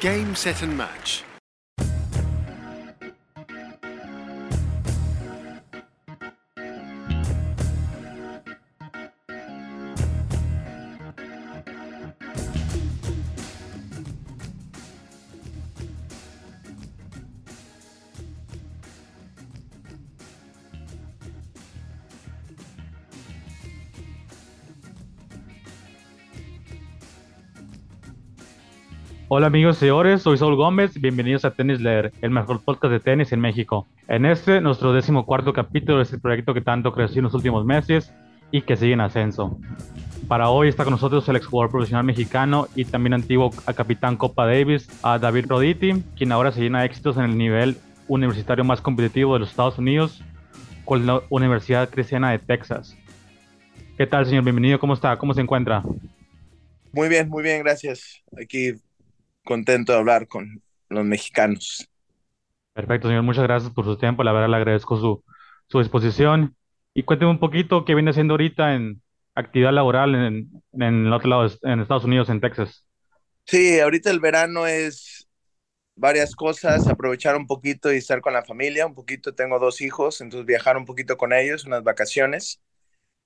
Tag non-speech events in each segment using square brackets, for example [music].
Game, set and match. Hola amigos y señores, soy Saul Gómez, bienvenidos a Tennis Leer, el mejor podcast de tenis en México. En este, nuestro décimo cuarto capítulo es el proyecto que tanto creció en los últimos meses y que sigue en ascenso. Para hoy está con nosotros el exjugador profesional mexicano y también antiguo capitán Copa Davis, David Roditi, quien ahora se llena de éxitos en el nivel universitario más competitivo de los Estados Unidos con la Universidad Cristiana de Texas. ¿Qué tal, señor? Bienvenido, ¿cómo está? ¿Cómo se encuentra? Muy bien, muy bien, gracias. Aquí contento de hablar con los mexicanos. Perfecto, señor. Muchas gracias por su tiempo. La verdad, le agradezco su, su disposición. Y cuénteme un poquito qué viene haciendo ahorita en actividad laboral en, en el otro lado, en Estados Unidos, en Texas. Sí, ahorita el verano es varias cosas, aprovechar un poquito y estar con la familia, un poquito, tengo dos hijos, entonces viajar un poquito con ellos, unas vacaciones,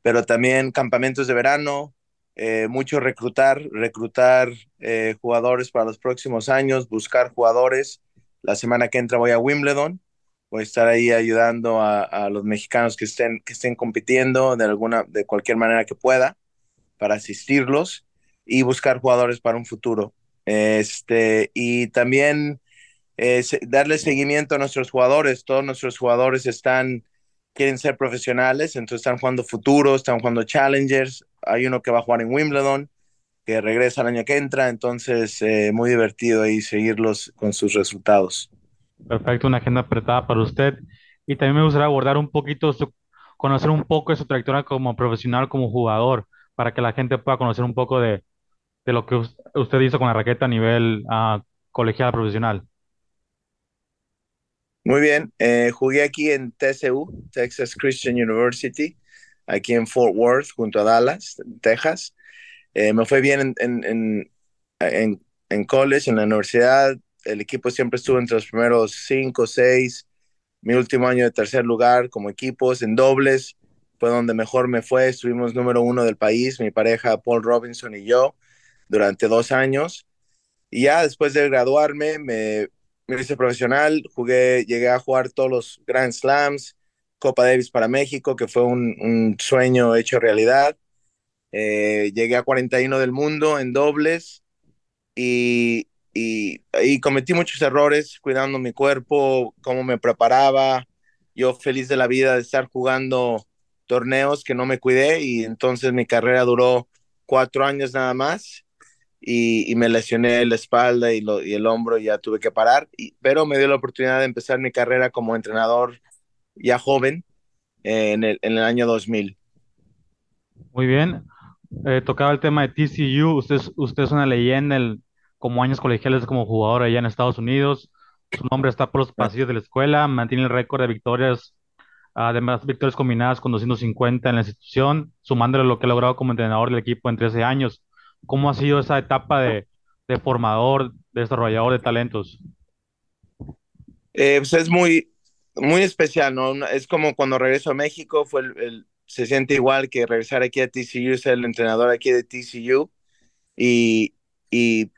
pero también campamentos de verano, eh, mucho reclutar, reclutar eh, jugadores para los próximos años, buscar jugadores. La semana que entra voy a Wimbledon, voy a estar ahí ayudando a, a, los mexicanos que estén, que estén compitiendo de alguna, de cualquier manera que pueda, para asistirlos y buscar jugadores para un futuro. Este, y también eh, darle seguimiento a nuestros jugadores. Todos nuestros jugadores están, quieren ser profesionales, entonces están jugando futuros, están jugando challengers, hay uno que va a jugar en Wimbledon, que regresa el año que entra, entonces eh, muy divertido ahí seguirlos con sus resultados. Perfecto, una agenda apretada para usted. Y también me gustaría abordar un poquito, su, conocer un poco de su trayectoria como profesional, como jugador, para que la gente pueda conocer un poco de, lo que usted hizo con la raqueta a nivel uh, colegial profesional. Muy bien, eh, jugué aquí en TCU, Texas Christian University, aquí en Fort Worth, junto a Dallas, Texas. Eh, me fue bien en, en, en, en, college, en la universidad. El equipo siempre estuvo entre los primeros cinco, seis. Mi último año de tercer lugar como equipos en dobles fue donde mejor me fue. Estuvimos número uno del país, mi pareja Paul Robinson y yo, durante dos años. Y ya después de graduarme, me, me hice profesional, jugué, llegué a jugar todos los Grand Slams, Copa Davis para México, que fue un, sueño hecho realidad. Eh, llegué a 41 del mundo en dobles y, y, y, cometí muchos errores cuidando mi cuerpo, cómo me preparaba. Yo feliz de la vida de estar jugando torneos que no me cuidé y entonces mi carrera duró cuatro años nada más y, y me lesioné la espalda y, lo, y, el hombro y ya tuve que parar, y, pero me dio la oportunidad de empezar mi carrera como entrenador ya joven eh, en, el, en el año 2000. Muy bien. Eh, tocaba el tema de TCU. Usted, usted es una leyenda el, como años colegiales como jugador allá en Estados Unidos. Su nombre está por los pasillos de la escuela. Mantiene el récord de victorias, además victorias combinadas con 250 en la institución, sumándole lo que ha logrado como entrenador del equipo en 13 años. ¿Cómo ha sido esa etapa de, de formador, de desarrollador de talentos? Eh, pues es muy, muy especial, ¿no? Es como cuando regreso a México, fue el, se siente igual que regresar aquí a TCU, ser el entrenador aquí de TCU. Y, y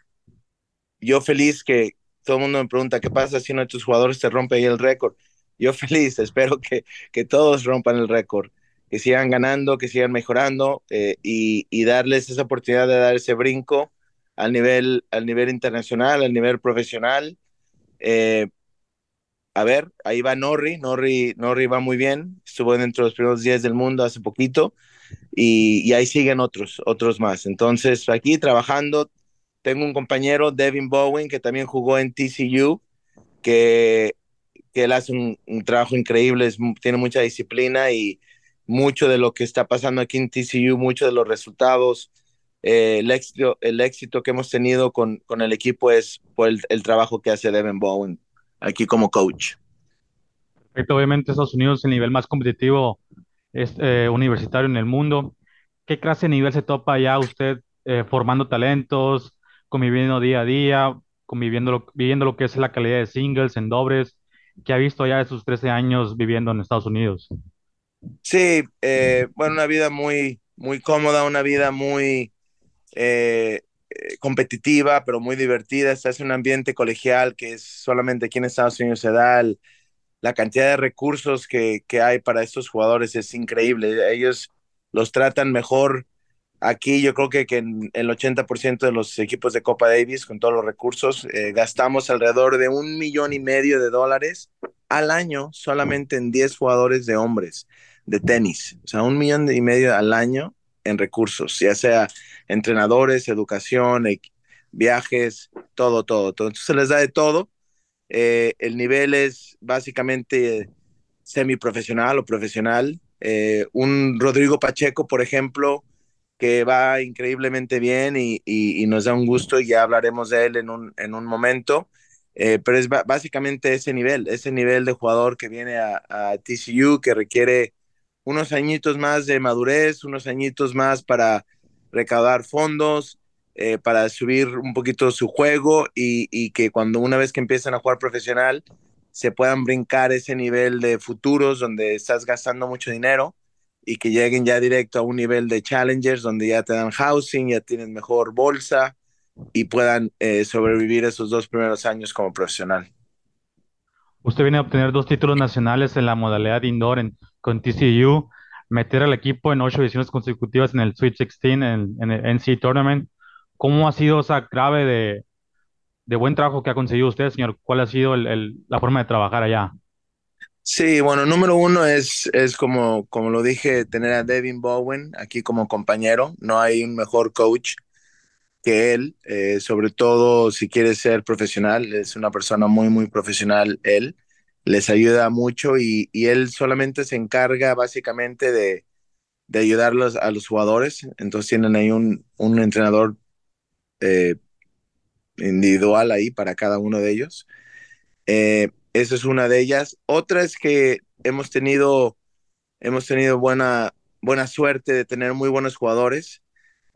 yo feliz que todo el mundo me pregunta, ¿qué pasa si uno de tus jugadores te rompe ahí el récord? Yo [laughs] feliz, espero que, que todos rompan el récord, que sigan ganando, que sigan mejorando eh, y, y, darles esa oportunidad de dar ese brinco al nivel, al nivel internacional, al nivel profesional. Eh, a ver, ahí va Norri, Norri, Norri va muy bien, estuvo dentro de los primeros 10 del mundo hace poquito y, y, ahí siguen otros, otros más. Entonces, aquí trabajando, tengo un compañero, Devin Bowen, que también jugó en TCU, que, que él hace un, un trabajo increíble, es, tiene mucha disciplina y mucho de lo que está pasando aquí en TCU, muchos de los resultados, eh, el, éxito, el éxito que hemos tenido con, con el equipo es por el, trabajo que hace Devin Bowen aquí como coach. Perfecto, obviamente Estados Unidos es el nivel más competitivo es, eh, universitario en el mundo. ¿Qué clase de nivel se topa ya usted eh, formando talentos, conviviendo día a día? conviviendo lo, viviendo lo que es la calidad de singles, en dobles, que ha visto ya de sus 13 años viviendo en Estados Unidos. Sí, eh, bueno, una vida muy, muy cómoda, una vida muy eh, eh, competitiva, pero muy divertida. Estás en un ambiente colegial que es solamente aquí en Estados Unidos se da. la cantidad de recursos que, que, hay para estos jugadores es increíble. Ellos los tratan mejor aquí. Yo creo que, que en el 80% de los equipos de Copa Davis, con todos los recursos, gastamos alrededor de un millón y medio de dólares al año solamente en 10 jugadores de hombres de tenis. O sea, un millón y medio al año en recursos, ya sea entrenadores, educación, viajes, todo, todo, todo. Entonces se les da de todo. Eh, el nivel es básicamente semiprofesional o profesional. Eh, un Rodrigo Pacheco, por ejemplo, que va increíblemente bien y, y, nos da un gusto y ya hablaremos de él en un, en un momento. Eh, pero es básicamente ese nivel, ese nivel de jugador que viene a, a TCU, que requiere unos añitos más de madurez, unos añitos más para recaudar fondos, eh, para subir un poquito su juego y, que cuando una vez que empiezan a jugar profesional se puedan brincar ese nivel de futuros donde estás gastando mucho dinero y que lleguen ya directo a un nivel de challengers donde ya te dan housing, ya tienen mejor bolsa y puedan eh, sobrevivir esos dos primeros años como profesional. Usted viene a obtener dos títulos nacionales en la modalidad indoor en, con TCU, meter al equipo en ocho ediciones consecutivas en el Sweet 16, en, en el NC Tournament. ¿Cómo ha sido esa clave de, de, buen trabajo que ha conseguido usted, señor? ¿Cuál ha sido el, la forma de trabajar allá? Sí, bueno, número uno es, es como, como lo dije, tener a Devin Bowen aquí como compañero. No hay un mejor coach que él, eh, sobre todo si quiere ser profesional, es una persona muy, muy profesional él, les ayuda mucho y, y él solamente se encarga básicamente de, de ayudarlos a los jugadores, entonces tienen ahí un, un entrenador eh, individual ahí para cada uno de ellos. Eh, esa es una de ellas. Otra es que hemos tenido, hemos tenido buena, buena suerte de tener muy buenos jugadores.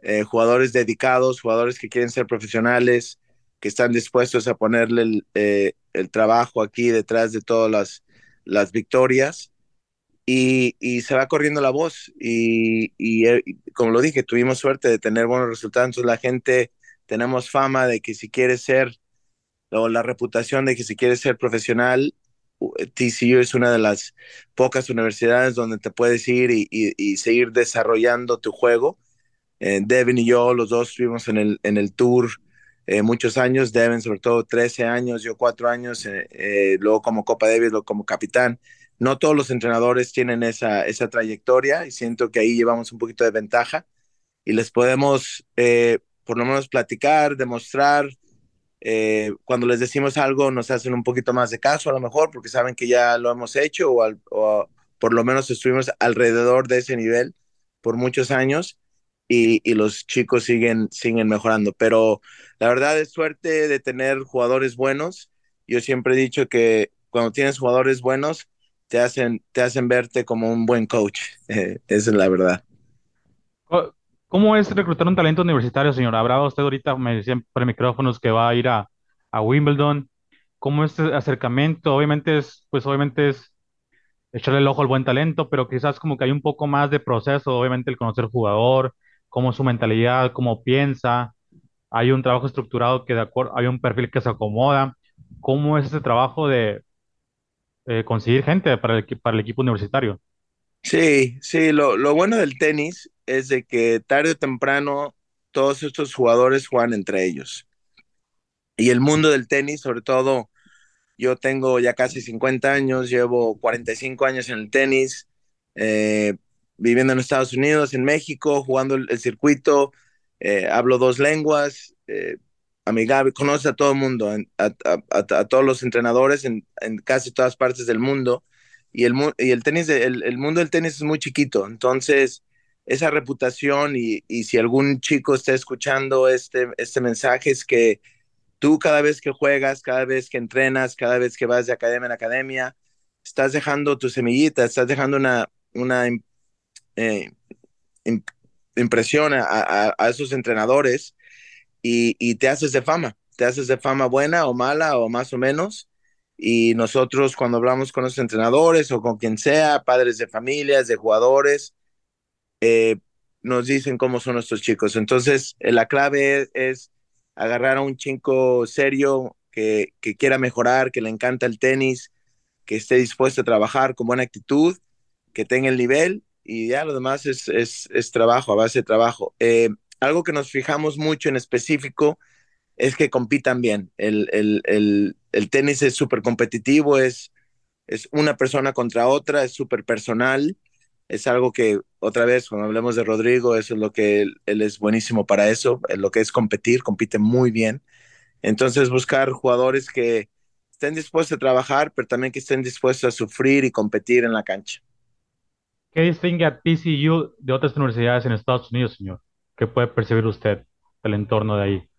Eh, jugadores dedicados, jugadores que quieren ser profesionales, que están dispuestos a ponerle el, eh, trabajo aquí detrás de todas las, las victorias. Y, se va corriendo la voz. Y, y, eh, como lo dije, tuvimos suerte de tener buenos resultados. La gente, tenemos fama de que si quieres ser, o la reputación de que si quieres ser profesional, TCU es una de las pocas universidades donde te puedes ir y seguir desarrollando tu juego eh, Devin y yo, los dos estuvimos en el, en el tour eh, muchos años, Devin sobre todo 13 años, yo 4 años, eh, luego como Copa Davis, luego como capitán. No todos los entrenadores tienen esa, esa trayectoria y siento que ahí llevamos un poquito de ventaja y les podemos por lo menos platicar, demostrar. cuando les decimos algo nos hacen un poquito más de caso a lo mejor porque saben que ya lo hemos hecho o, o por lo menos estuvimos alrededor de ese nivel por muchos años y, los chicos siguen, siguen mejorando. Pero la verdad es suerte de tener jugadores buenos. Yo siempre he dicho que cuando tienes jugadores buenos, te hacen, te hacen verte como un buen coach. [laughs] esa es la verdad. ¿Cómo es reclutar un talento universitario, señor? Habrá usted ahorita, me decían por micrófonos, que va a ir a, a Wimbledon. ¿Cómo es este acercamiento? Obviamente es, pues obviamente es echarle el ojo al buen talento, pero quizás como que hay un poco más de proceso, obviamente el conocer jugador, cómo su mentalidad, cómo piensa, hay un trabajo estructurado que de acuerdo, hay un perfil que se acomoda, cómo es ese trabajo de eh, conseguir gente para el, para el equipo universitario. Sí, sí, lo, lo, bueno del tenis es de que tarde o temprano todos estos jugadores juegan entre ellos. Y el mundo del tenis, sobre todo, yo tengo ya casi 50 años, llevo 45 años en el tenis, eh, viviendo en Estados Unidos, en México, jugando el, circuito, eh, hablo dos lenguas, eh, amigable, conoce a todo el mundo, a, todos los entrenadores en, casi todas partes del mundo. Y el, y el tenis, el, mundo del tenis es muy chiquito, entonces esa reputación y, y, si algún chico está escuchando este, este mensaje es que tú cada vez que juegas, cada vez que entrenas, cada vez que vas de academia en academia, estás dejando tu semillita, estás dejando una, una eh, impresiona a, esos entrenadores y, te haces de fama, te haces de fama buena o mala o más o menos. Y nosotros cuando hablamos con los entrenadores o con quien sea, padres de familias, de jugadores, eh, nos dicen cómo son nuestros chicos. Entonces, eh, la clave es, agarrar a un chico serio que, que, quiera mejorar, que le encanta el tenis, que esté dispuesto a trabajar con buena actitud, que tenga el nivel y ya lo demás es, es, es trabajo, a base de trabajo. Eh, algo que nos fijamos mucho en específico es que compitan bien. El, el, el, tenis es súper competitivo, es, es una persona contra otra, es súper personal. Es algo que, otra vez, cuando hablemos de Rodrigo, eso es lo que él, él es buenísimo para eso, lo que es competir, compite muy bien. Entonces, buscar jugadores que estén dispuestos a trabajar, pero también que estén dispuestos a sufrir y competir en la cancha. ¿Qué distingue a TCU de otras universidades en Estados Unidos, señor? ¿Qué puede percibir usted del entorno de ahí?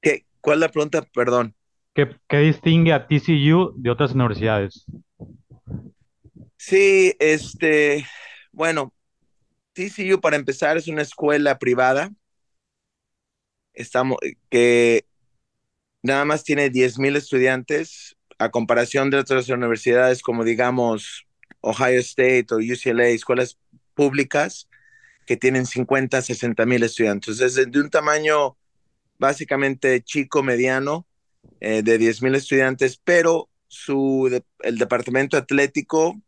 ¿Qué? ¿Cuál es la pregunta? Perdón. ¿Qué, ¿Qué, distingue a TCU de otras universidades? Sí, este, bueno, TCU para empezar es una escuela privada. Estamos, que nada más tiene 10 mil estudiantes a comparación de otras universidades como digamos Ohio State o UCLA, escuelas públicas que tienen 50, 60 mil estudiantes. Es de un tamaño básicamente chico, mediano, eh, de 10 mil estudiantes, pero su, el departamento atlético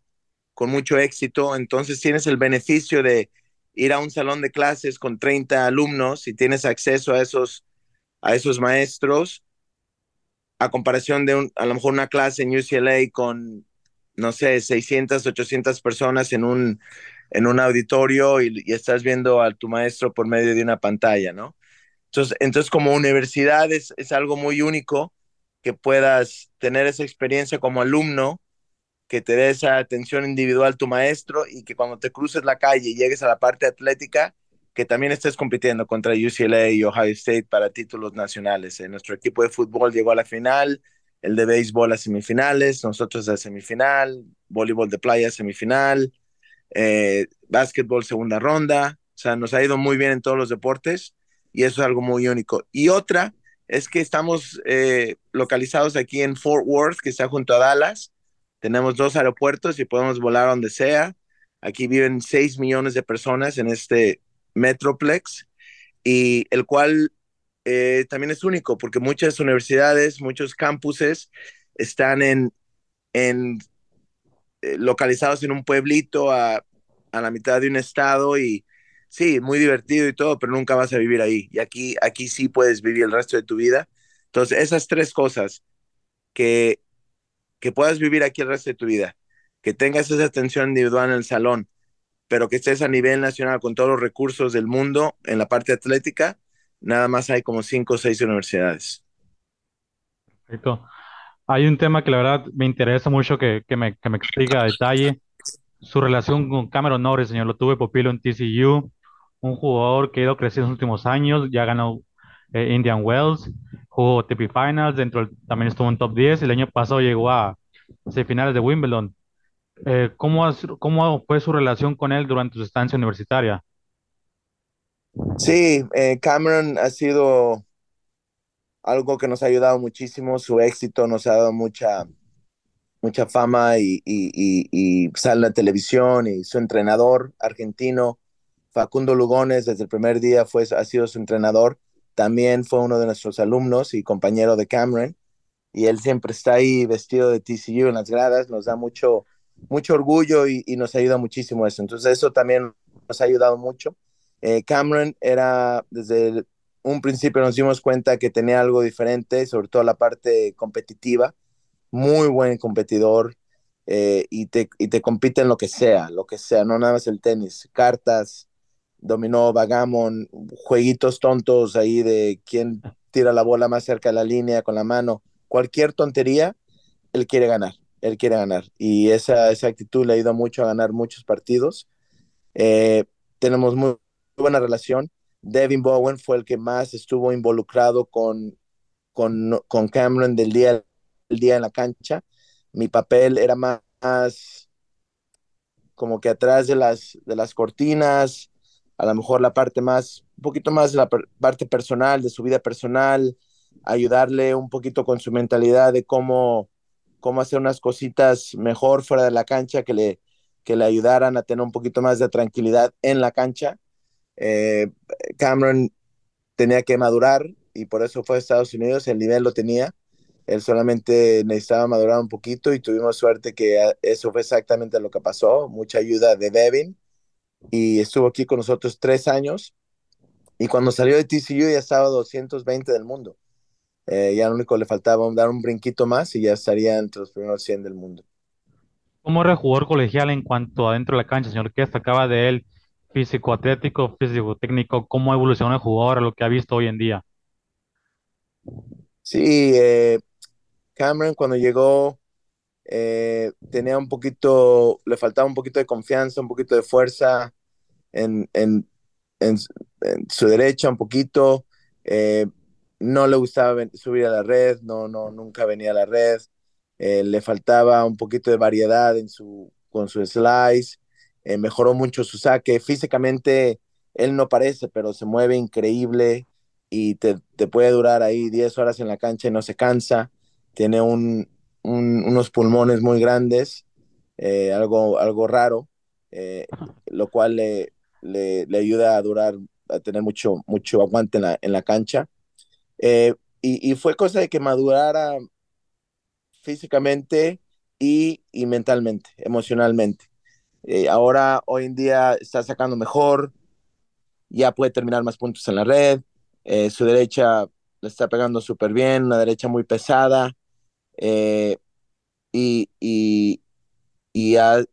con mucho éxito, entonces tienes el beneficio de ir a un salón de clases con 30 alumnos y tienes acceso a esos, a esos maestros, a comparación de a lo mejor una clase en UCLA con, no sé, 600, 800 personas en un, en un auditorio y, estás viendo a tu maestro por medio de una pantalla, ¿no? Entonces, entonces como universidad es, es algo muy único que puedas tener esa experiencia como alumno, que te dé esa atención individual tu maestro y que cuando te cruces la calle y llegues a la parte atlética, que también estés compitiendo contra UCLA y Ohio State para títulos nacionales. Eh, nuestro equipo de fútbol llegó a la final, el de béisbol a semifinales, nosotros a semifinal, voleibol de playa semifinal, eh, básquetbol segunda ronda, o sea, nos ha ido muy bien en todos los deportes y eso es algo muy único. Y otra es que estamos eh, localizados aquí en Fort Worth, que está junto a Dallas. Tenemos dos aeropuertos y podemos volar donde sea. Aquí viven 6 millones de personas en este Metroplex y el cual eh, también es único porque muchas universidades, muchos campuses están en, en eh, localizados en un pueblito a, a la mitad de un estado y sí, muy divertido y todo, pero nunca vas a vivir ahí. Y aquí, aquí sí puedes vivir el resto de tu vida. Entonces, esas tres cosas, que, que puedas vivir aquí el resto de tu vida, que tengas esa atención individual en el salón, pero que estés a nivel nacional con todos los recursos del mundo en la parte atlética, nada más hay como cinco o seis universidades. Perfecto. Hay un tema que la verdad me interesa mucho que, que, me, que me explica a detalle. Su relación con Cameron Norris, señor, lo tuve pupilo en TCU un jugador que ha ido creciendo en los últimos años, ya ganó eh, Indian Wells, jugó TP Finals, dentro también estuvo en top 10, el año pasado llegó a semifinales de Wimbledon. Eh, ¿cómo, ¿Cómo fue su relación con él durante su estancia universitaria? Sí, eh, Cameron ha sido algo que nos ha ayudado muchísimo, su éxito nos ha dado mucha, mucha fama y, y, y, sale en la televisión y su entrenador argentino Facundo Lugones desde el primer día fue, ha sido su entrenador, también fue uno de nuestros alumnos y compañero de Cameron, y él siempre está ahí vestido de TCU en las gradas, nos da mucho, mucho orgullo y, y nos ayuda muchísimo eso. Entonces eso también nos ha ayudado mucho. Eh, Cameron era, desde un principio nos dimos cuenta que tenía algo diferente, sobre todo la parte competitiva, muy buen competidor, eh, y, te, y te compite en lo que sea, lo que sea, no nada más el tenis, cartas, dominó, vagamon, jueguitos tontos ahí de quién tira la bola más cerca de la línea con la mano, cualquier tontería, él quiere ganar, él quiere ganar. Y esa, esa actitud le ha ido mucho a ganar muchos partidos. Eh, tenemos muy, buena relación. Devin Bowen fue el que más estuvo involucrado con, con, con Cameron del día, del día en la cancha. Mi papel era más, como que atrás de las, de las cortinas, a lo mejor la parte más, un poquito más de la parte personal, de su vida personal, ayudarle un poquito con su mentalidad de cómo, cómo hacer unas cositas mejor fuera de la cancha que le, que le ayudaran a tener un poquito más de tranquilidad en la cancha. Eh, Cameron tenía que madurar y por eso fue a Estados Unidos, el nivel lo tenía, él solamente necesitaba madurar un poquito y tuvimos suerte que eso fue exactamente lo que pasó, mucha ayuda de Devin y estuvo aquí con nosotros tres años y cuando salió de TCU ya estaba 220 del mundo. Eh, ya lo único le faltaba dar un brinquito más y ya estaría entre los primeros 100 del mundo. ¿Cómo era jugador colegial en cuanto a dentro de la cancha, señor? ¿Qué destacaba de él? Físico atlético, físico técnico, ¿cómo evolucionó el jugador a lo que ha visto hoy en día? Sí, eh, Cameron cuando llegó eh, tenía un poquito, le faltaba un poquito de confianza, un poquito de fuerza en, en, en, su derecha, un poquito. Eh, no le gustaba subir a la red, no, no, nunca venía a la red. Eh, le faltaba un poquito de variedad en su, con su slice. Mejoró mucho su saque. Físicamente, él no parece, pero se mueve increíble y te, te puede durar ahí 10 horas en la cancha y no se cansa tiene un, unos pulmones muy grandes, eh, algo, algo raro, eh, lo cual le, le, ayuda a durar, a tener mucho, mucho aguante en la, en la cancha. Eh, y, y, fue cosa de que madurara físicamente y, y mentalmente, emocionalmente. Ahora, hoy en día, está sacando mejor, ya puede terminar más puntos en la red, su derecha le está pegando súper bien, una derecha muy pesada, eh, y, y, ha,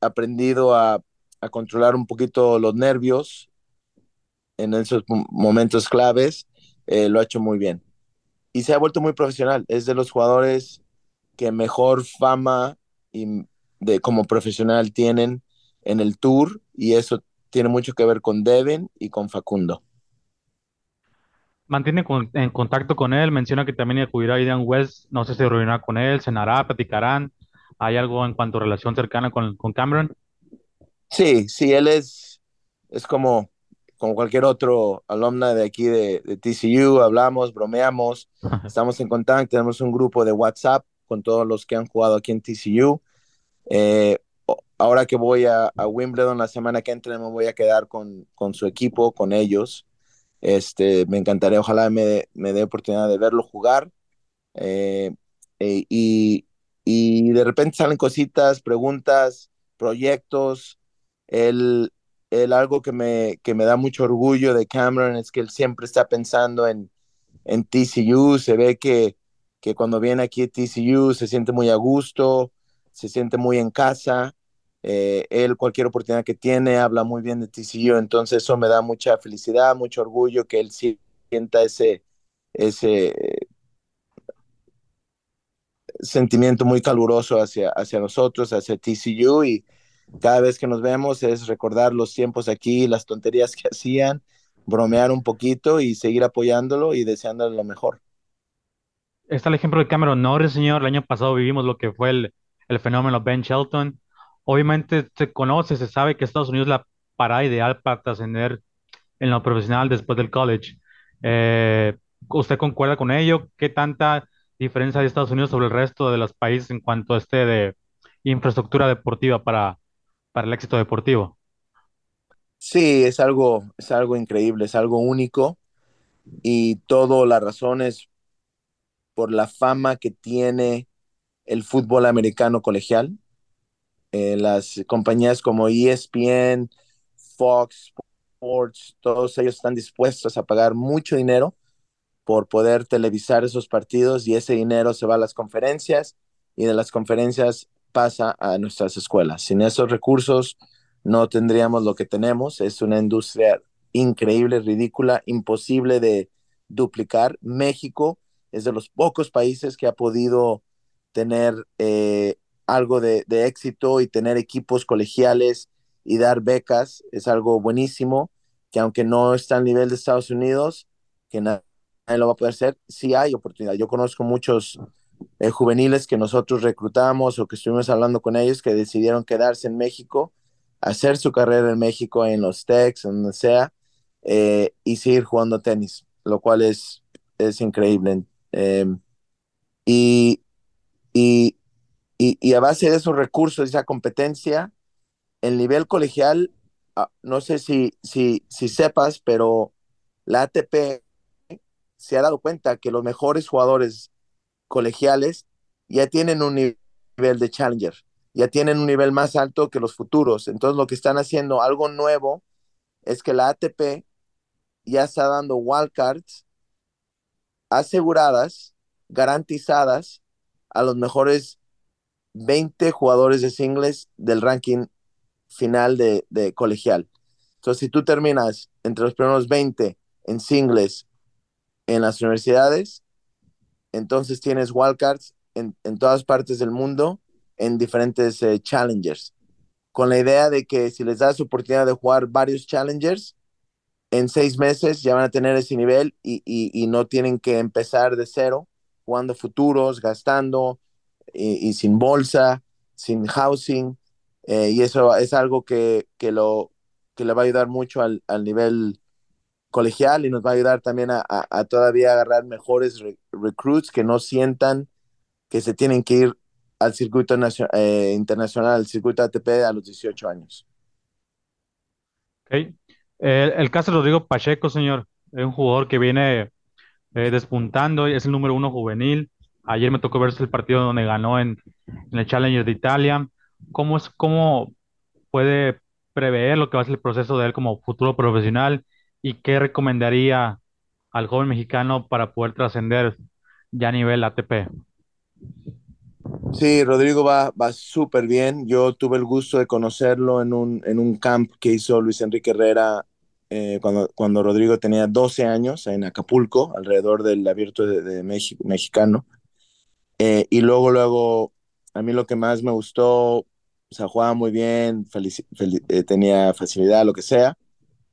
aprendido a, controlar un poquito los nervios en esos momentos claves, eh, lo ha hecho muy bien. Y se ha vuelto muy profesional, es de los jugadores que mejor fama y de, como profesional tienen en el tour y eso tiene mucho que ver con Devin y con Facundo mantiene en contacto con él, menciona que también acudirá a Ian West, no sé si reunirá con él, cenará, platicarán, ¿hay algo en cuanto a relación cercana con, con Cameron? Sí, sí, él es, es como, como cualquier otro alumna de aquí de, de TCU, hablamos, bromeamos, [laughs] estamos en contacto, tenemos un grupo de WhatsApp con todos los que han jugado aquí en TCU. Eh, ahora que voy a, a, Wimbledon la semana que entra, me voy a quedar con, con su equipo, con ellos. Este, me encantaría, ojalá me, me dé oportunidad de verlo jugar. Eh, eh, y, y, de repente salen cositas, preguntas, proyectos. Él, él algo que me, que me da mucho orgullo de Cameron es que él siempre está pensando en, en TCU. Se ve que, que cuando viene aquí a TCU se siente muy a gusto, se siente muy en casa. Eh, él cualquier oportunidad que tiene habla muy bien de TCU, entonces eso me da mucha felicidad, mucho orgullo que él sienta ese, ese sentimiento muy caluroso hacia, hacia nosotros, hacia TCU y cada vez que nos vemos es recordar los tiempos aquí, las tonterías que [laughs] hacían, bromear un poquito y seguir apoyándolo y deseándole lo mejor. Está el ejemplo de Cameron Norris, señor. El año pasado vivimos lo que fue el, el fenómeno Ben Shelton Obviamente se conoce, se sabe que Estados Unidos es la parada ideal para trascender en lo profesional después del college. Eh, ¿Usted concuerda con ello? ¿Qué tanta diferencia hay Estados Unidos sobre el resto de los países en cuanto a este de infraestructura deportiva para, para el éxito deportivo? Sí, es algo, es algo increíble, es algo único y todo la razón es por la fama que tiene el fútbol americano colegial. Eh, las compañías como ESPN, Fox Sports, todos ellos están dispuestos a pagar mucho dinero por poder televisar esos partidos y ese dinero se va a las conferencias y de las conferencias pasa a nuestras escuelas. Sin esos recursos no tendríamos lo que tenemos. Es una industria increíble, ridícula, imposible de duplicar. México es de los pocos países que ha podido tener eh, algo de, éxito y tener equipos colegiales y dar becas es algo buenísimo, que aunque no está al nivel de Estados Unidos, que nadie, lo va a poder hacer, sí hay oportunidad. Yo conozco muchos eh, juveniles que nosotros reclutamos o que estuvimos hablando con ellos que decidieron quedarse en México, hacer su carrera en México, en los Techs, donde sea, eh, y seguir jugando tenis, lo cual es es increíble. Em, y, y, y, a base de esos recursos, esa competencia, el nivel colegial, ah, no sé si, si, si sepas, pero la ATP se ha dado cuenta que los mejores jugadores colegiales ya tienen un nivel de challenger, ya tienen un nivel más alto que los futuros. Entonces lo que están haciendo, algo nuevo, es que la ATP ya está dando wildcards aseguradas, garantizadas a los mejores 20 jugadores de singles del ranking final de, colegial. Entonces, si tú terminas entre los primeros 20 en singles en las universidades, entonces tienes wildcards en, en todas partes del mundo en diferentes eh, challengers, con la idea de que si les das oportunidad de jugar varios challengers, en seis meses ya van a tener ese nivel y, y, no tienen que empezar de cero, jugando futuros, gastando y, sin bolsa, sin housing. Eh, y eso es algo que, que, lo, que le va a ayudar mucho al, al nivel colegial y nos va a ayudar también a, a, todavía agarrar mejores recruits que no sientan que se tienen que ir al circuito eh, internacional, al circuito ATP a los 18 años. Okay. El, caso de Rodrigo Pacheco, señor, es un jugador que viene eh, despuntando, es el número uno juvenil. Ayer me tocó verse el partido donde ganó en, el Challenger de Italia. ¿Cómo, es, ¿Cómo puede prever lo que va a ser el proceso de él como futuro profesional y qué recomendaría al joven mexicano para poder trascender ya a nivel ATP? Sí, Rodrigo va, va súper bien. Yo tuve el gusto de conocerlo en un, en un camp que hizo Luis Enrique Herrera eh, cuando, cuando Rodrigo tenía 12 años en Acapulco, alrededor del abierto de, México, mexicano. Eh, y luego, luego, a mí lo que más me gustó, o sea, jugaba muy bien, eh, tenía facilidad, lo que sea,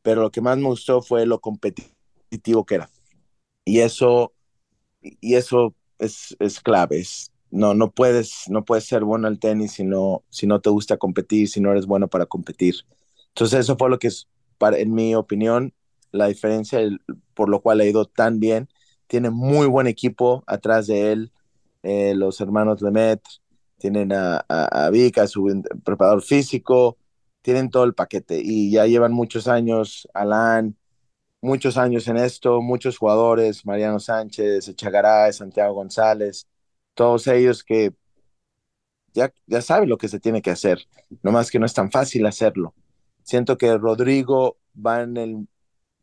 pero lo que más me gustó fue lo competitivo que era. Y eso, y eso es, es clave, es, no, no puedes, no puedes ser bueno al tenis si no, si no te gusta competir, si no eres bueno para competir. Entonces eso fue lo que, en mi opinión, la diferencia por lo cual ha ido tan bien. Tiene muy buen equipo atrás de él, eh, los hermanos Lemet, tienen a, a, su preparador físico, tienen todo el paquete y ya llevan muchos años, Alan, muchos años en esto, muchos jugadores, Mariano Sánchez, Echegaray, Santiago González, todos ellos que ya, ya saben lo que se tiene que hacer, nomás que no es tan fácil hacerlo. Siento que Rodrigo va en, el,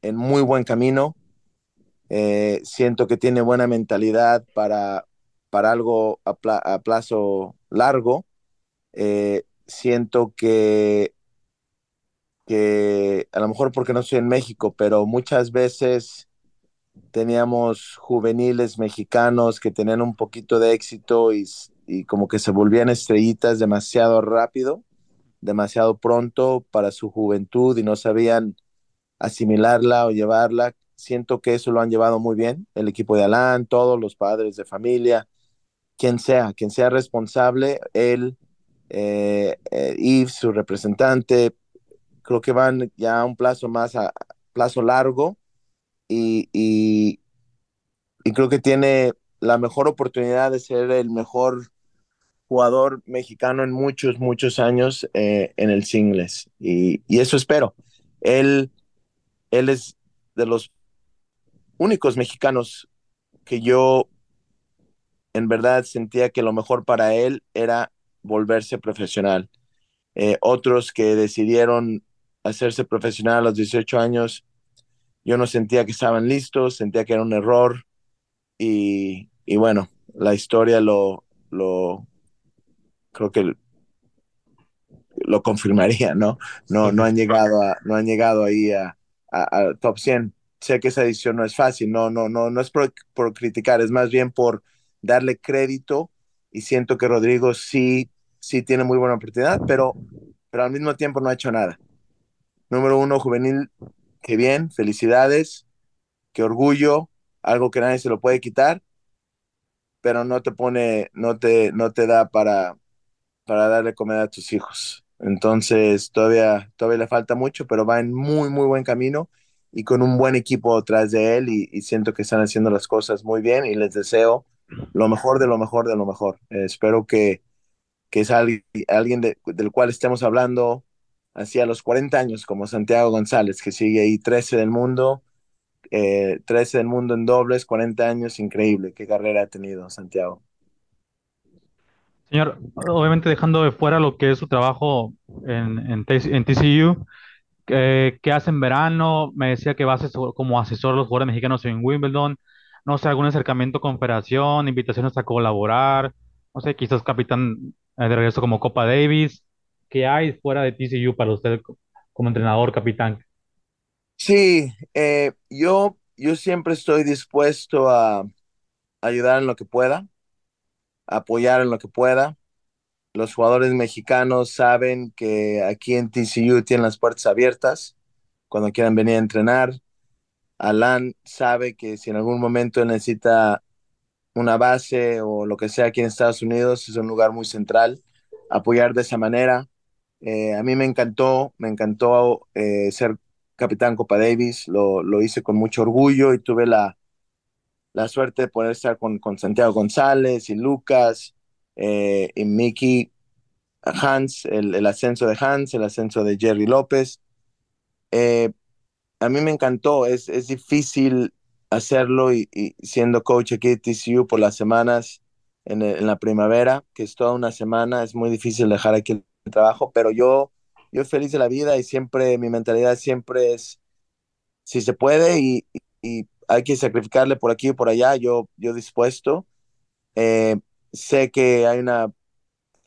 en muy buen camino, eh, siento que tiene buena mentalidad para, para algo a, plazo largo. Eh, siento que, que a lo mejor porque no estoy en México, pero muchas veces teníamos juveniles mexicanos que tenían un poquito de éxito y, como que se volvían estrellitas demasiado rápido, demasiado pronto para su juventud y no sabían asimilarla o llevarla. Siento que eso lo han llevado muy bien, el equipo de Alan, todos los padres de familia, quien sea, quien sea responsable, él, eh, eh, su representante, creo que van ya a un plazo más a plazo largo y, y, creo que tiene la mejor oportunidad de ser el mejor jugador mexicano en muchos, muchos años eh, en el singles. Y, y, eso espero. Él, él es de los únicos mexicanos que yo en verdad sentía que lo mejor para él era volverse profesional. Eh, otros que decidieron hacerse profesional a los 18 años yo no sentía que estaban listos, sentía que era un error y, y bueno, la historia lo, lo creo que lo confirmaría, ¿no? No, no han llegado no han llegado ahí a, a, top 100. Sé que esa edición no es fácil, no, no, no, no es por, por, criticar, es más bien por darle crédito y siento que Rodrigo sí, sí tiene muy buena oportunidad, pero, pero al mismo tiempo no ha hecho nada. Número uno, juvenil qué bien, felicidades, qué orgullo, algo que nadie se lo puede quitar, pero no te pone, no te, no te da para, para darle comida a tus hijos. Entonces, todavía, todavía le falta mucho, pero va en muy, muy buen camino y con un buen equipo detrás de él y, siento que están haciendo las cosas muy bien y les deseo lo mejor de lo mejor de lo mejor. espero que, que es alguien, alguien del cual estemos hablando hacia los 40 años, como Santiago González, que sigue ahí 13 del mundo, 13 eh, del mundo en dobles, 40 años, increíble. Qué carrera ha tenido Santiago. Señor, obviamente dejando de fuera lo que es su trabajo en, en, TCU, ¿qué, hace en verano? Me decía que va a como asesor de los jugadores mexicanos en Wimbledon. No sé, algún acercamiento con Federación, invitaciones a colaborar. No sé, quizás capitán eh, de regreso como Copa Davis. ¿Qué hay fuera de TCU para usted como entrenador, capitán? Sí, eh, yo, yo siempre estoy dispuesto a ayudar en lo que pueda apoyar en lo que pueda. Los jugadores mexicanos saben que aquí en TCU tienen las puertas abiertas cuando quieran venir a entrenar. Alan sabe que si en algún momento necesita una base o lo que sea aquí en Estados Unidos, es un lugar muy central. Apoyar de esa manera. Eh, a mí me encantó, me encantó eh, ser capitán Copa Davis, lo, lo hice con mucho orgullo y tuve la, la suerte de poder estar con, con Santiago González y Lucas eh, y Mickey Hans, el, ascenso de Hans, el ascenso de Jerry López. Eh, a mí me encantó, es, es difícil hacerlo y, siendo coach aquí de TCU por las semanas en, en, la primavera, que es toda una semana, es muy difícil dejar aquí el trabajo, pero yo, yo feliz de la vida y siempre, mi mentalidad siempre es, si se puede y, y hay que sacrificarle por aquí y por allá, yo, yo dispuesto. Eh, sé que hay una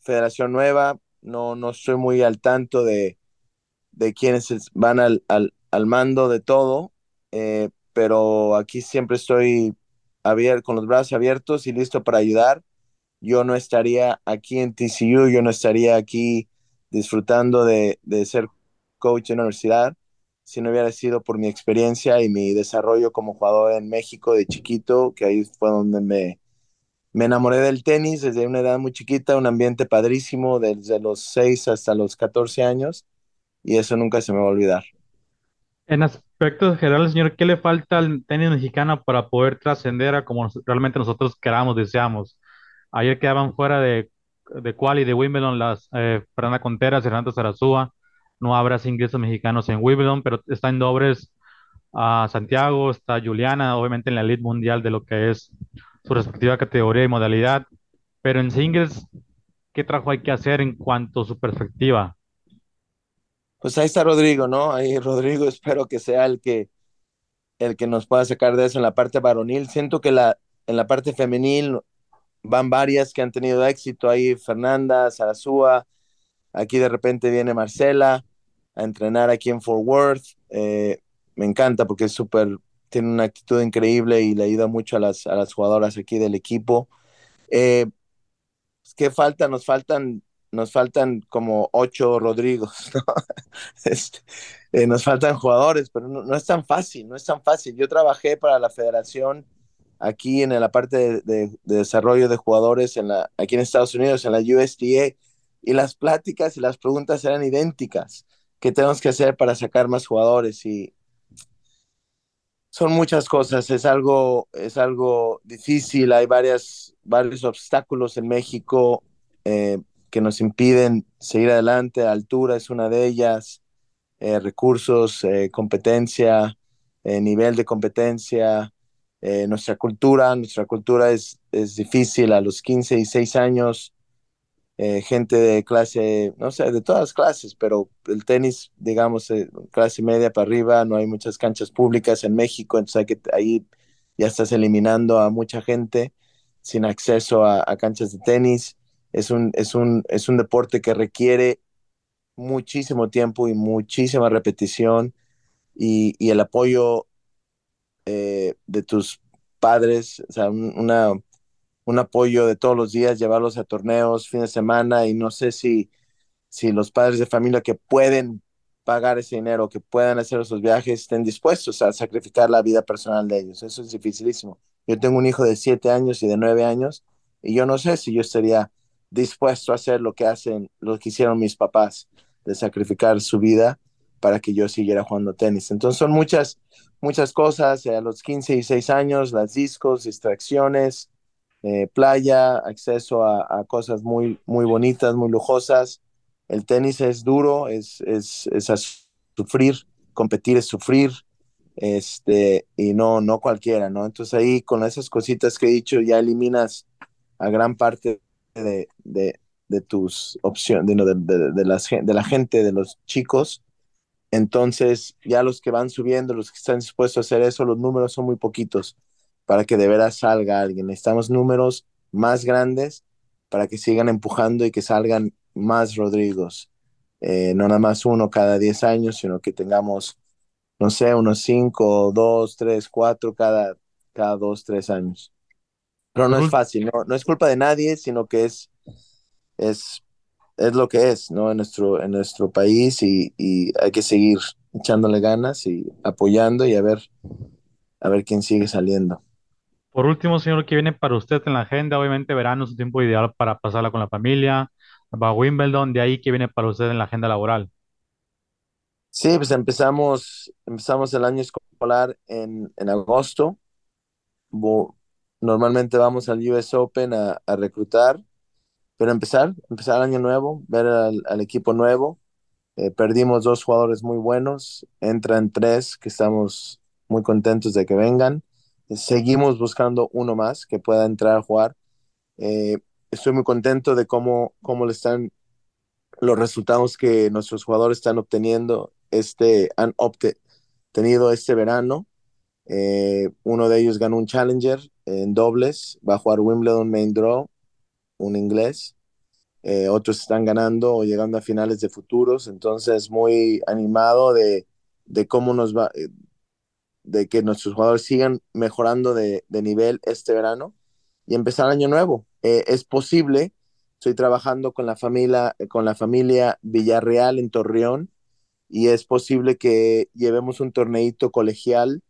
federación nueva, no, no estoy muy al tanto de, de quienes van al, al, al mando de todo, eh, pero aquí siempre estoy abierto, con los brazos abiertos y listo para ayudar. Yo no estaría aquí en TCU, yo no estaría aquí disfrutando de, de ser coach en universidad si no hubiera sido por mi experiencia y mi desarrollo como jugador en México de chiquito, que ahí fue donde me, me enamoré del tenis desde una edad muy chiquita, un ambiente padrísimo desde los 6 hasta los 14 años y eso nunca se me va a olvidar. En aspectos generales, señor, ¿qué le falta al tenis mexicano para poder trascender a como realmente nosotros queramos, deseamos? Ayer quedaban fuera de, de Quali de Wimbledon las eh, Fernanda Conteras, Fernando Zarazúa, no habrá ingresos mexicanos en Wimbledon, pero está en dobles a Santiago, está Juliana, obviamente en la elite mundial de lo que es su respectiva categoría y modalidad, pero en singles, ¿qué trabajo hay que hacer en cuanto a su perspectiva? Pues ahí está Rodrigo, ¿no? Ahí Rodrigo [laughs] espero que sea el que el que nos pueda sacar de eso en la parte varonil. Siento que la, en la parte femenil van varias que han tenido éxito ahí, Fernanda, Sarazúa, aquí de repente viene Marcela, a entrenar aquí en Fort Worth. Eh, me encanta porque es súper, tiene una actitud increíble y le ayuda mucho a las, a las jugadoras aquí del equipo. Eh, ¿Qué falta? Nos faltan, nos faltan como ocho Rodrigos, [laughs] este, eh, nos faltan jugadores, pero no, es tan fácil, no es tan fácil. Yo trabajé para la federación aquí en la parte de, de, desarrollo de jugadores en la, aquí en Estados Unidos, en la USDA, y las pláticas y las preguntas eran idénticas que tenemos que hacer para sacar más jugadores y son muchas cosas, es algo, es algo difícil, hay varias, varios obstáculos en México eh, que nos impiden seguir adelante, altura es una de ellas, eh, recursos, eh, competencia, nivel de competencia, nuestra cultura, nuestra cultura es, es difícil. A los 15 y 6 años, eh, gente de clase, no sé, de todas clases, pero el tenis, digamos, eh, clase media para arriba, no hay muchas canchas públicas en México, entonces ahí ya estás eliminando a mucha gente sin acceso a, canchas de tenis. Es un, es, un, es un deporte que requiere muchísimo tiempo y muchísima repetición y, y el apoyo eh, de tus padres, o sea, una, un apoyo de todos los días, llevarlos a torneos, fin de semana, y no sé si, si los padres de familia que pueden pagar ese dinero, que puedan hacer esos viajes, estén dispuestos a sacrificar la vida personal de ellos. Eso es dificilísimo. Yo tengo un hijo de siete años y de nueve años, y yo no sé si yo estaría dispuesto a hacer lo que hacen, lo que hicieron mis papás, de sacrificar su vida para que yo siguiera jugando tenis. Entonces son muchas, muchas cosas, a los 15 y 6 años, las discos, distracciones, eh, playa, acceso a, cosas muy, muy bonitas, muy lujosas. El tenis es duro, es, es, es sufrir, competir es sufrir, este, y no, no cualquiera, ¿no? Entonces ahí con esas cositas que he dicho ya eliminas a gran parte de, de, de tus opciones, de, de, las, de la gente, de los chicos. Entonces ya los que van subiendo, los que están dispuestos a hacer eso, los números son muy poquitos para que de veras salga alguien. Necesitamos números más grandes para que sigan empujando y que salgan más Rodrigos. Eh, no nada más uno cada 10 años, sino que tengamos no sé, unos cinco, dos, tres, cuatro cada, cada dos, tres años. Pero no es fácil, no, no es culpa de nadie, sino que es, es, es lo que es, ¿no? En nuestro, en nuestro país y, y hay que seguir echándole ganas y apoyando y a ver, a ver quién sigue saliendo. Por último, señor, ¿qué viene para usted en la agenda? Obviamente verano es un tiempo ideal para pasarla con la familia. Va a Wimbledon, de ahí, ¿qué viene para usted en la agenda laboral? Sí, pues empezamos, empezamos el año escolar en, en agosto. normalmente vamos al US Open a, a, reclutar, pero empezar, empezar el año nuevo, ver al, al equipo nuevo. Eh, perdimos dos jugadores muy buenos, entran tres que estamos muy contentos de que vengan. Seguimos buscando uno más que pueda entrar a jugar. Eh, estoy muy contento de cómo, cómo le están los resultados que nuestros jugadores están obteniendo este, han obtenido este verano. Eh, uno de ellos ganó un Challenger en dobles, va a jugar Wimbledon Main Draw, un inglés. Eh, otros están ganando o llegando a finales de futuros, entonces muy animado de, de cómo nos va, de que nuestros jugadores sigan mejorando de, nivel este verano y empezar año nuevo. es posible, estoy trabajando con la familia, con la familia Villarreal en Torreón, y es posible que llevemos un torneito colegial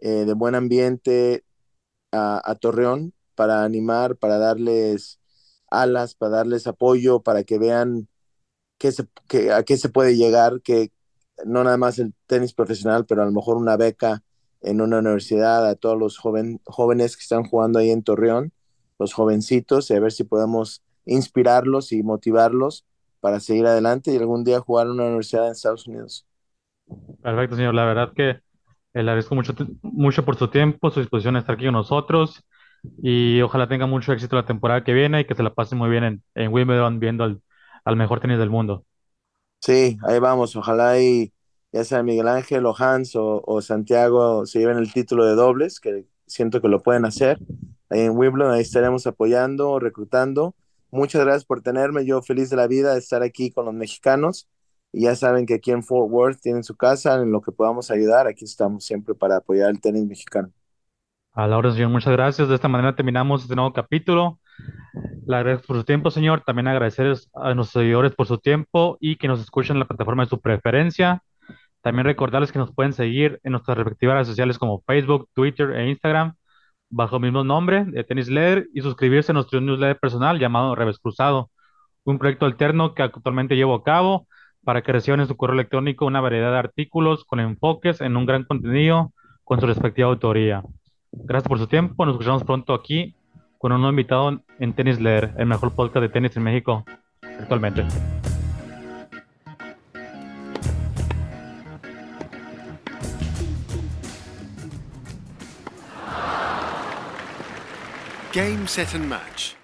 eh, de buen ambiente a, Torreón para animar, para darles alas, para darles apoyo, para que vean qué se, a qué se puede llegar, que no nada más el tenis profesional, pero a lo mejor una beca en una universidad a todos los joven, jóvenes que están jugando ahí en Torreón, los jovencitos, y a ver si podemos inspirarlos y motivarlos para seguir adelante y algún día jugar en una universidad en Estados Unidos. Perfecto, señor. La verdad que eh, le agradezco mucho, mucho por su tiempo, su disposición a estar aquí con nosotros y ojalá tenga mucho éxito la temporada que viene y que se la pase muy bien en, en Wimbledon viendo al, al mejor tenis del mundo. Sí, ahí vamos. Ojalá y ya sea Miguel Ángel o Hans o, o Santiago se lleven el título de dobles, que siento que lo pueden hacer. Ahí en Wimbledon, ahí estaremos apoyando, reclutando Muchas gracias por tenerme. Yo feliz de la vida de estar aquí con los mexicanos. Y ya saben que aquí en Fort Worth tienen su casa, en lo que podamos ayudar. Aquí estamos siempre para apoyar el tenis mexicano. A la hora, señor, muchas gracias. De esta manera terminamos este nuevo capítulo. Le agradezco por su tiempo, señor. También agradecer a nuestros seguidores por su tiempo y que nos escuchen en la plataforma de su preferencia. También recordarles que nos pueden seguir en nuestras respectivas redes sociales como Facebook, Twitter e Instagram bajo el mismo nombre de Tenis Leer y suscribirse a nuestro newsletter personal llamado Revés Cruzado, un proyecto alterno que actualmente llevo a cabo para que reciban en su correo electrónico una variedad de artículos con enfoques en un gran contenido con su respectiva autoría. Gracias por su tiempo, nos escuchamos pronto aquí con un nuevo invitado en Tenis Leer, el mejor podcast de tenis en México actualmente. Game, set and match.